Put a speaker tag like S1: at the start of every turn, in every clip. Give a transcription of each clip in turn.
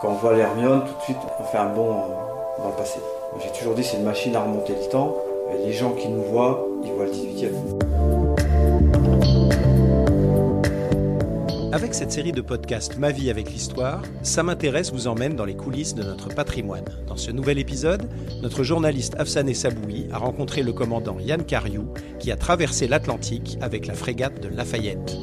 S1: Quand on voit l'Hermione, tout de suite, on fait un bond euh, dans le passé. J'ai toujours dit c'est une machine à remonter le temps. Les gens qui nous voient, ils voient le 18e.
S2: Avec cette série de podcasts Ma vie avec l'histoire, Ça m'intéresse vous emmène dans les coulisses de notre patrimoine. Dans ce nouvel épisode, notre journaliste Afsané Saboui a rencontré le commandant Yann Cariou qui a traversé l'Atlantique avec la frégate de Lafayette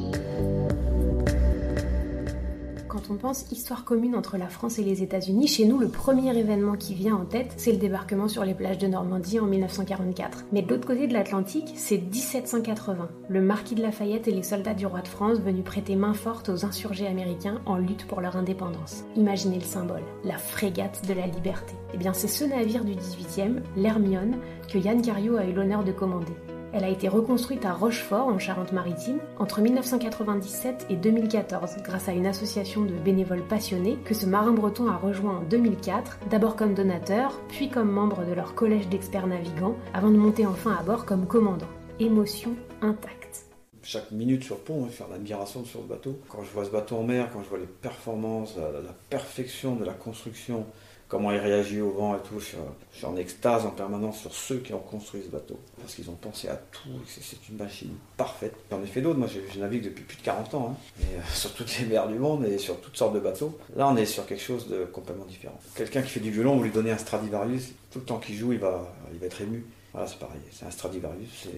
S3: on pense histoire commune entre la France et les États-Unis, chez nous, le premier événement qui vient en tête, c'est le débarquement sur les plages de Normandie en 1944. Mais de l'autre côté de l'Atlantique, c'est 1780. Le marquis de Lafayette et les soldats du roi de France venus prêter main forte aux insurgés américains en lutte pour leur indépendance. Imaginez le symbole, la frégate de la liberté. Eh bien, c'est ce navire du 18e, l'Hermione, que Yann Cariou a eu l'honneur de commander. Elle a été reconstruite à Rochefort, en Charente-Maritime, entre 1997 et 2014, grâce à une association de bénévoles passionnés que ce marin breton a rejoint en 2004, d'abord comme donateur, puis comme membre de leur collège d'experts navigants, avant de monter enfin à bord comme commandant. Émotion intacte
S1: chaque minute sur pont, faire l'admiration sur le bateau. Quand je vois ce bateau en mer, quand je vois les performances, la perfection de la construction, comment il réagit au vent et tout. Je suis, en extase en permanence sur ceux qui ont construit ce bateau. Parce qu'ils ont pensé à tout, c'est une machine parfaite. J'en ai fait d'autres, moi je, navigue depuis plus de 40 ans, hein. euh, sur toutes les mers du monde et sur toutes sortes de bateaux. Là on est sur quelque chose de complètement différent. Quelqu'un qui fait du violon, vous lui donnez un Stradivarius, tout le temps qu'il joue, il va, il va être ému. Voilà, c'est pareil, c'est un Stradivarius,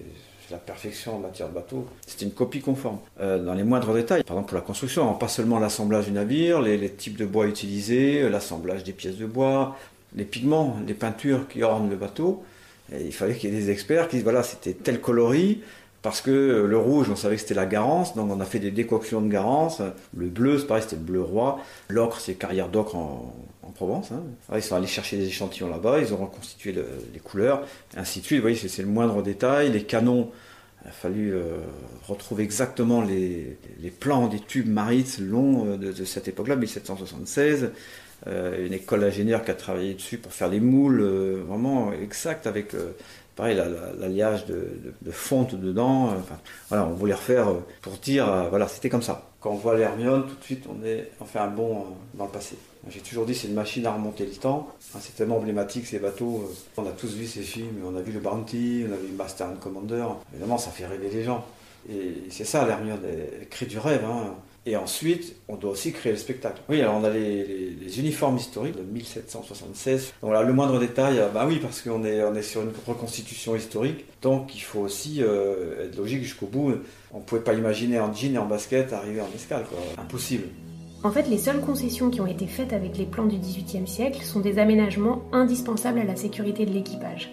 S1: la perfection en matière de bateau. C'était une copie conforme. Euh, dans les moindres détails, par exemple pour la construction, pas seulement l'assemblage du navire, les, types de bois utilisés, l'assemblage des pièces de bois, les pigments, les peintures qui ornent le bateau. il fallait qu'il y ait des experts qui disent voilà, c'était tel coloris, parce que le rouge, on savait que c'était la Garance, donc on a fait des décoctions de Garance. Le bleu, c'est pareil, c'était le bleu roi. L'ocre, c'est carrière d'ocre en, Provence. Hein. ils sont allés chercher des échantillons là-bas, ils ont reconstitué les couleurs, ainsi de suite. Vous voyez, c'est le moindre détail. Les canons, il a fallu euh, retrouver exactement les, plans des tubes marites longs euh, de, cette époque-là, 1776. Euh, une école d'ingénieurs qui a travaillé dessus pour faire les moules vraiment exacts avec pareil, l'alliage de, fonte dedans. voilà, on voulait refaire pour dire, voilà, c'était comme ça. Quand on voit l'Hermione, tout de suite, on, est, on fait un bond dans le passé. J'ai toujours dit c'est une machine à remonter le temps. C'est tellement emblématique ces bateaux. On a tous vu ces films, on a vu le Bounty, on a vu Master and Commander. Évidemment, ça fait rêver les gens. Et c'est ça, l'Hermione, elle crée du rêve. Hein. Et ensuite, on doit aussi créer le spectacle. Oui, alors on a les, uniformes historiques de 1776. Donc là, le moindre détail, euh, bah oui, parce qu'on est, sur une reconstitution historique. Donc il faut aussi euh, être logique jusqu'au bout. On ne pouvait pas imaginer en jean et en basket arriver en escale, quoi. Impossible.
S3: En fait, les seules concessions qui ont été faites avec les plans du XVIIIe siècle sont des aménagements indispensables à la sécurité de l'équipage.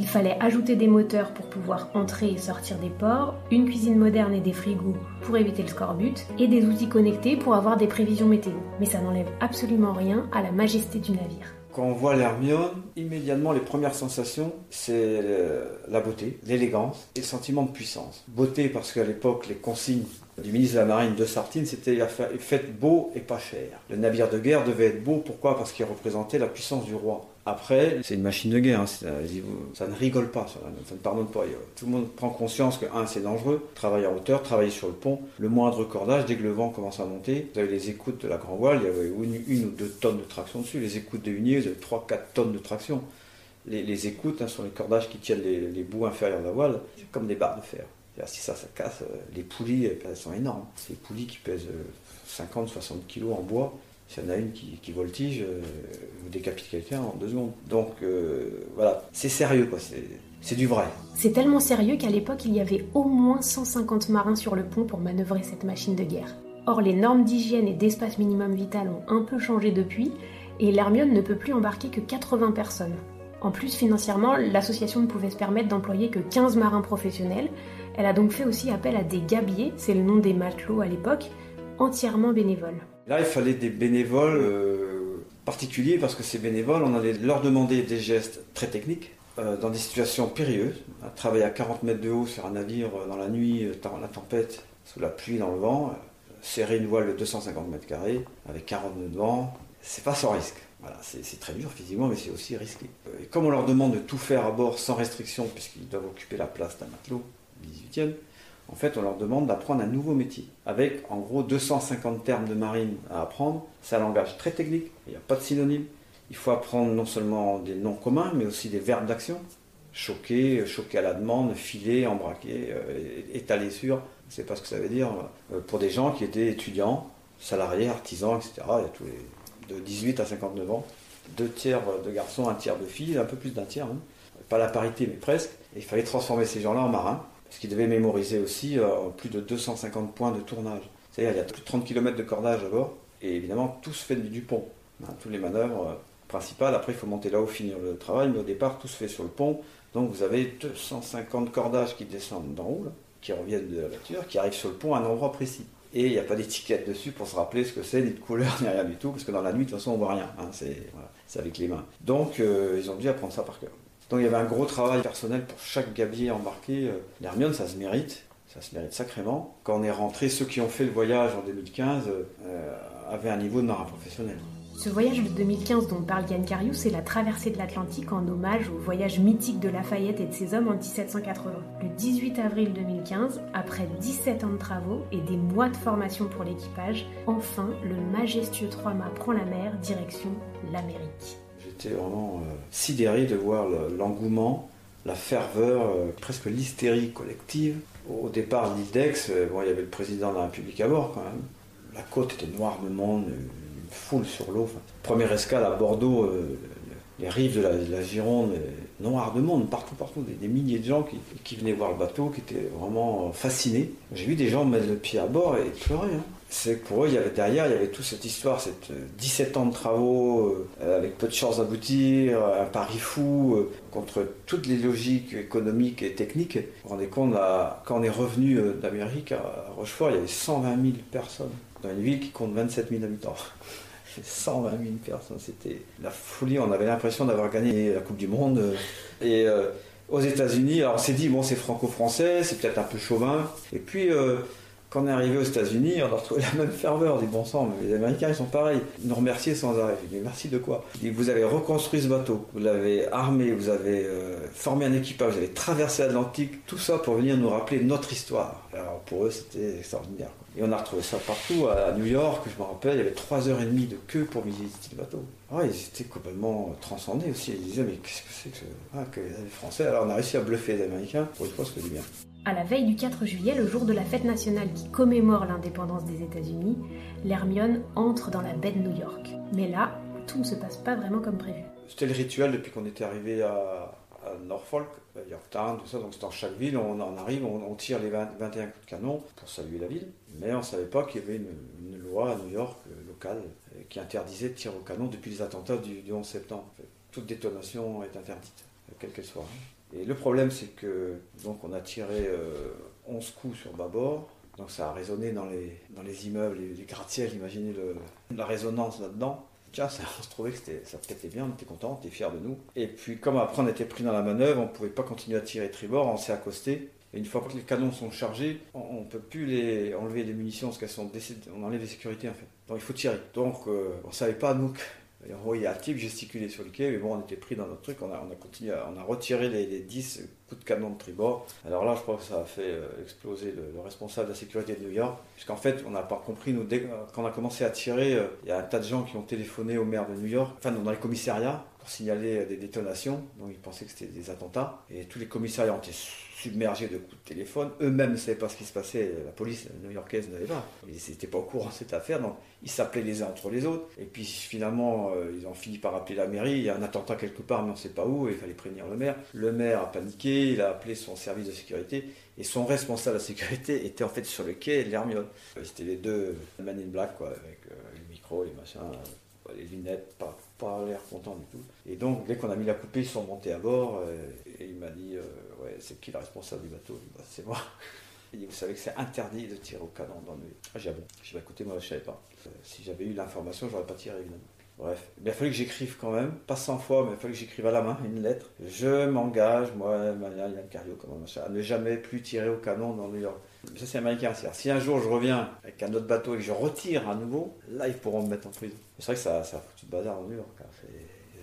S3: Il fallait ajouter des moteurs pour pouvoir entrer et sortir des ports, une cuisine moderne et des frigos pour éviter le scorbut, et des outils connectés pour avoir des prévisions météo. Mais ça n'enlève absolument rien à la majesté du navire.
S1: Quand on voit l'Hermione, immédiatement les premières sensations, c'est la beauté, l'élégance et le sentiment de puissance. Beauté parce qu'à l'époque, les consignes du ministre de la Marine de Sartine, c'était faites beau et pas cher. Le navire de guerre devait être beau, pourquoi? Parce qu'il représentait la puissance du roi. Après, c'est une machine de guerre, hein, ça ne rigole pas, ça, ne pardonne pas. Tout le monde prend conscience que, un, c'est dangereux, travailler en hauteur, travailler sur le pont, le moindre cordage, dès que le vent commence à monter, vous avez les écoutes de la grand voile, il y avait une, ou deux tonnes de traction dessus, les écoutes de hunier, vous avez 3-4 tonnes de traction. Les, écoutes hein, sont les cordages qui tiennent les, bouts inférieurs de la voile, c'est comme des barres de fer. Si ça, ça casse, euh, les poulies, elles sont énormes. C'est des poulies qui pèsent 50-60 euh, kg en bois. S'il y en a une qui, voltige, euh, vous décapite quelqu'un en deux secondes. Donc voilà, c'est sérieux, quoi. C'est du vrai.
S3: C'est tellement sérieux qu'à l'époque, il y avait au moins 150 marins sur le pont pour manœuvrer cette machine de guerre. Or, les normes d'hygiène et d'espace minimum vital ont un peu changé depuis, et l'Hermione ne peut plus embarquer que 80 personnes. En plus, financièrement, l'association ne pouvait se permettre d'employer que 15 marins professionnels, elle a donc fait aussi appel à des gabiers, c'est le nom des matelots à l'époque, entièrement bénévoles.
S1: Là, il fallait des bénévoles euh, particuliers parce que ces bénévoles, on allait leur demander des gestes très techniques euh, dans des situations périlleuses. Travailler à 40 mètres de haut sur un navire euh, dans la nuit, dans la tempête, sous la pluie, dans le vent, serrer une voile de 250 mètres carrés avec 40 nœuds de vent, c'est pas sans risque. C'est très dur physiquement, mais c'est aussi risqué. Et comme on leur demande de tout faire à bord sans restriction, puisqu'ils doivent occuper la place d'un matelot, 18e, en fait, on leur demande d'apprendre un nouveau métier, avec en gros 250 termes de marine à apprendre. C'est un langage très technique, il n'y a pas de synonyme. Il faut apprendre non seulement des noms communs, mais aussi des verbes d'action. Choquer, choquer à la demande, filer, embraquer, euh, étaler sur. Sais pas ce que ça veut dire. Euh, pour des gens qui étaient étudiants, salariés, artisans, etc. De 18 à 59 ans. Deux tiers de garçons, un tiers de filles, un peu plus d'un tiers. Hein. Pas la parité, mais presque. Et il fallait transformer ces gens-là en marins. Parce qu'ils devaient mémoriser aussi euh, plus de 250 points de tournage. C'est-à-dire il y a plus de 30 km de cordage à bord. Et évidemment, tout se fait du pont. Hein, toutes les manœuvres principal. Après, il faut monter là-haut, finir le travail, mais au départ, tout se fait sur le pont. Donc, vous avez 250 cordages qui descendent d'en haut, qui reviennent de la voiture, qui arrivent sur le pont à un endroit précis. Et il n'y a pas d'étiquette dessus pour se rappeler ce que c'est, ni de couleur, ni rien du tout, parce que dans la nuit, de toute façon, on voit rien. Hein, c'est avec les mains. Donc, euh, ils ont dû apprendre ça par cœur. Donc, il y avait un gros travail personnel pour chaque gabier embarqué. Euh, L'Hermione, ça se mérite. Ça se mérite sacrément. Quand on est rentré, ceux qui ont fait le voyage en 2015 euh, avaient un niveau de marin professionnel.
S3: Ce voyage de 2015 dont parle Yann Cariou, c'est la traversée de l'Atlantique en hommage au voyage mythique de Lafayette et de ses hommes en 1780. Le 18 avril 2015, après 17 ans de travaux et des mois de formation pour l'équipage, enfin le majestueux trois-mâts prend la mer direction l'Amérique.
S1: J'étais vraiment euh, sidéré de voir l'engouement, la ferveur, euh, presque l'hystérie collective. Au départ l'île d'Aix, euh, bon, il y avait le président de la République à bord quand même. La côte était noire de monde, foule sur l'eau. première escale à Bordeaux, les rives de la, Gironde, noir de monde, partout, partout, des, milliers de gens qui, venaient voir le bateau, qui étaient vraiment fascinés. J'ai vu des gens mettre le pied à bord et pleurer. Hein. C'est que pour eux, il y avait derrière, il y avait toute cette histoire, cette 17 euh, ans de travaux, euh, avec peu de chances d'aboutir, un pari fou, contre toutes les logiques économiques et techniques. Vous vous rendez compte, quand on est revenu d'Amérique, à Rochefort, il y avait 120 000 personnes dans une ville qui compte 27 000 habitants. 120 000 personnes, c'était la folie. On avait l'impression d'avoir gagné la Coupe du Monde. Et euh, aux États-Unis, alors on s'est dit, bon, c'est franco-français, c'est peut-être un peu chauvin. Et puis, euh, quand on est arrivé aux États-Unis, on a retrouvé la même ferveur. On dit, bon sang, mais les Américains, ils sont pareils. Ils nous remerciaient sans arrêt. Je dis, merci de quoi? Vous avez reconstruit ce bateau, vous l'avez armé, vous avez euh, formé un équipage, vous avez traversé l'Atlantique, tout ça pour venir nous rappeler notre histoire. Alors pour eux, c'était extraordinaire. Et on a retrouvé ça partout. À New York, je me rappelle, il y avait 3h30 de queue pour visiter le bateau. Ah, ils étaient complètement transcendés aussi. Ils disaient, mais qu'est-ce que c'est que, ah, que les Français? Alors on a réussi à bluffer les Américains. Pour une fois, c'était bien.
S3: À la veille du 4 juillet, le jour de la fête nationale qui commémore l'indépendance des États-Unis, l'Hermione entre dans la baie de New York. Mais là, tout ne se passe pas vraiment comme prévu.
S1: C'était le rituel depuis qu'on était arrivé à, Norfolk, Yorktown, tout ça. Donc c'est dans chaque ville, on, en arrive, on, tire les 21 coups de canon pour saluer la ville. Mais on ne savait pas qu'il y avait une, loi à New York euh, locale euh, qui interdisait de tirer au canon depuis les attentats du, 11 septembre. Toute détonation est interdite, quelle qu'elle soit. Et le problème, c'est que donc on a tiré 11 euh, coups sur bâbord. Donc ça a résonné dans les, dans les immeubles, les, les gratte-ciels, imaginez la résonance là-dedans. Tiens, ça, on se trouvait que ça pétait bien, on était content, on était fiers de nous. Et puis comme après on était pris dans la manœuvre, on ne pouvait pas continuer à tirer tribord, on s'est accosté. Et une fois que les canons sont chargés, on ne peut plus les, enlever les munitions parce qu'elles sont on enlève les sécurités en fait. Donc il faut tirer. Donc euh, on ne savait pas nous voyait un type gesticuler sur le quai, mais bon, on était pris dans notre truc, on a, on a continué, on a retiré les, 10 coups de canon de tribord. Alors là, je crois que ça a fait euh, exploser le, responsable de la sécurité de New York, puisqu'en fait, on n'a pas compris, nous, dès, a commencé à tirer, euh, il y a un tas de gens qui ont téléphoné au maire de New York, enfin, dans les commissariats, signaler des détonations, donc ils pensaient que c'était des attentats, et tous les commissariats ont été submergés de coups de téléphone. Eux-mêmes ne savaient pas ce qui se passait, la police new-yorkaise n'avait pas. Ils n'étaient pas au courant de cette affaire, donc ils s'appelaient les uns entre les autres. Et puis finalement, euh, ils ont fini par appeler la mairie. Il y a un attentat quelque part, mais on ne sait pas où, il fallait prévenir le maire. Le maire a paniqué, il a appelé son service de sécurité, et son responsable de sécurité était en fait sur le quai de l'Hermione. C'était les deux Man in Black, quoi, avec euh, les micros, les machins, euh, les lunettes, pas, pas l'air content du tout. Et donc, dès qu'on a mis la coupée, ils sont montés à bord, et il m'a dit ouais, c'est qui le responsable du bateau? C'est moi. Il dit, vous savez que c'est interdit de tirer au canon dans le... Ah, j'ai dit, ah bon? Je dis, bah, écoutez, moi, je ne savais pas. Euh, si j'avais eu l'information, je n'aurais pas tiré, évidemment. Bref, il a fallu que j'écrive quand même, pas 100 fois, mais il a fallu que j'écrive à la main une lettre. Je m'engage, moi, Yann Cario, comme machin, à ne jamais plus tirer au canon dans New York. Ça, c'est américain. Si un jour je reviens avec un autre bateau et que je retire à nouveau, là, ils pourront me mettre en prison. C'est vrai que ça, a foutu de bazar en New York. Hein.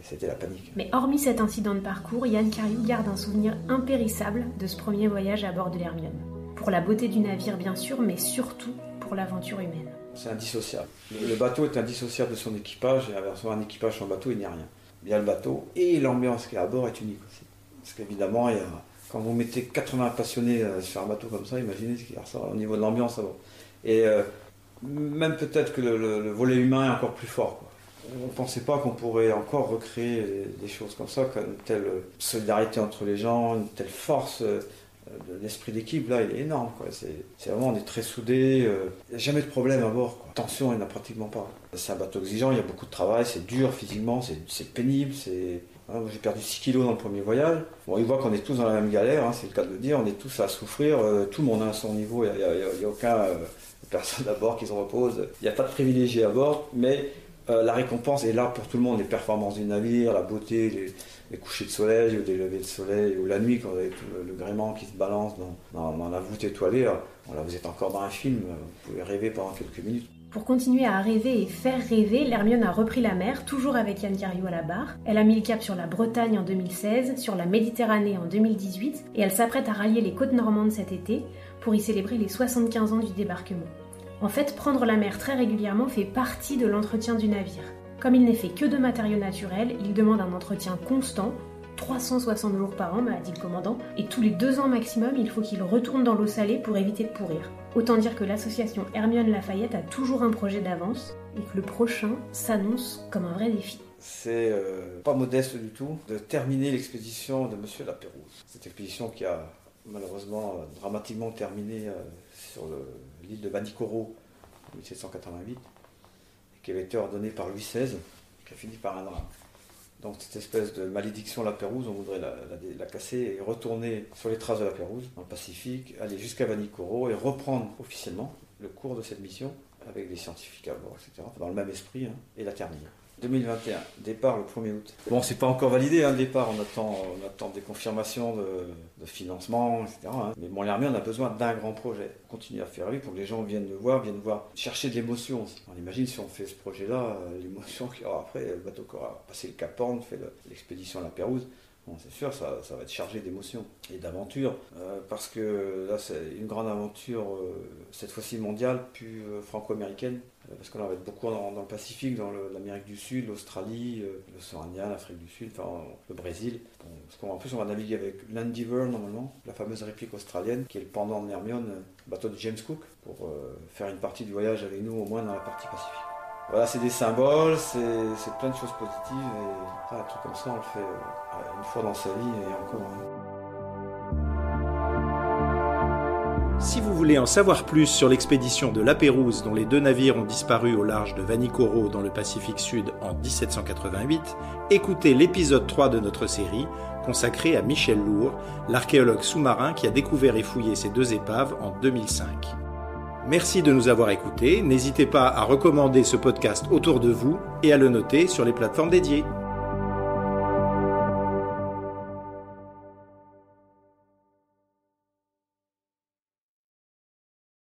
S1: C'était la panique.
S3: Mais hormis cet incident de parcours, Yann Cariou garde un souvenir impérissable de ce premier voyage à bord de l'Hermione. Pour la beauté du navire bien sûr, mais surtout pour l'aventure humaine.
S1: C'est indissociable. Le bateau est indissociable de son équipage et inversement un équipage sans bateau il n'y a rien. Il y a le bateau et l'ambiance qui est à bord est unique aussi. Parce qu'évidemment, quand vous mettez 80 passionnés euh, sur un bateau comme ça, imaginez ce qu'il y a au niveau de l'ambiance à bord. Et euh, même peut-être que le, volet humain est encore plus fort. On ne pensait pas qu'on pourrait encore recréer des choses comme ça, une telle solidarité entre les gens, une telle force. Euh, l'esprit d'équipe là il est énorme C'est, vraiment on est très soudés, il n'y a jamais de problème à bord. Tension il n'y en a pratiquement pas. C'est un bateau exigeant, il y a beaucoup de travail, c'est dur physiquement, c'est, pénible, c'est Hein, j'ai perdu 6 kilos dans le premier voyage. Bon, il voit qu'on est tous dans la même galère, hein, c'est le cas de le dire, on est tous à souffrir, euh, tout le monde a son niveau, il n'y a, aucun euh, personne à bord qui se repose, il n'y a pas de privilégié à bord, mais euh, la récompense est là pour tout le monde, les performances du navire, la beauté, les, couchers de soleil, ou des levées de soleil, ou la nuit quand vous avez le, gréement qui se balance dans, la voûte étoilée, là, vous êtes encore dans un film, vous pouvez rêver pendant quelques minutes.
S3: Pour continuer à rêver et faire rêver, l'Hermione a repris la mer, toujours avec Yann Cariou à la barre. Elle a mis le cap sur la Bretagne en 2016, sur la Méditerranée en 2018, et elle s'apprête à rallier les côtes normandes cet été pour y célébrer les 75 ans du débarquement. En fait, prendre la mer très régulièrement fait partie de l'entretien du navire. Comme il n'est fait que de matériaux naturels, il demande un entretien constant, 360 jours par an, m'a dit le commandant, et tous les deux ans maximum, il faut qu'il retourne dans l'eau salée pour éviter de pourrir. Autant dire que l'association Hermione Lafayette a toujours un projet d'avance et que le prochain s'annonce comme un vrai défi.
S1: C'est euh, pas modeste du tout de terminer l'expédition de Monsieur Lapérouse. Cette expédition qui a malheureusement euh, dramatiquement terminé euh, sur l'île de Vanicoro en 1788 et qui avait été ordonnée par Louis XVI, qui a fini par un drame. Donc cette espèce de malédiction la Pérouse, on voudrait la, casser et retourner sur les traces de la Pérouse, dans le Pacifique, aller jusqu'à Vanikoro et reprendre officiellement le cours de cette mission avec des scientifiques à bord, etc., dans le même esprit, hein, et la terminer. 2021, départ le 1er août. Bon, c'est pas encore validé hein, le départ, on attend, on attend des confirmations de, financement, etc. Hein. Mais bon, l'armée, on a besoin d'un grand projet. On continue à faire lui pour que les gens viennent le voir, viennent voir, chercher de l'émotion On imagine si on fait ce projet-là, euh, l'émotion qu'il y aura après, le bateau qui aura passé le Cap Horn, fait l'expédition à la Pérouse. Bon, c'est sûr, ça, va être chargé d'émotions et d'aventures, euh, parce que là, c'est une grande aventure, euh, cette fois-ci mondiale, plus franco-américaine, euh, parce qu'on va être beaucoup dans, le Pacifique, dans l'Amérique du Sud, l'Australie, l'océan Indien, l'Afrique du Sud, enfin, le Brésil. en plus, on va naviguer avec l'Endeavour normalement, la fameuse réplique australienne, qui est le pendant de Hermione, euh, bateau de James Cook, pour faire une partie du voyage avec nous, au moins dans la partie Pacifique. Voilà, c'est des symboles, c'est plein de choses positives, et un truc comme ça, on le fait une fois dans sa vie et encore. Hein.
S2: Si vous voulez en savoir plus sur l'expédition de La Pérouse dont les deux navires ont disparu au large de Vanikoro dans le Pacifique Sud en 1788, écoutez l'épisode 3 de notre série consacré à Michel Lourd, l'archéologue sous-marin qui a découvert et fouillé ces deux épaves en 2005. Merci de nous avoir écoutés, n'hésitez pas à recommander ce podcast autour de vous et à le noter sur les plateformes dédiées.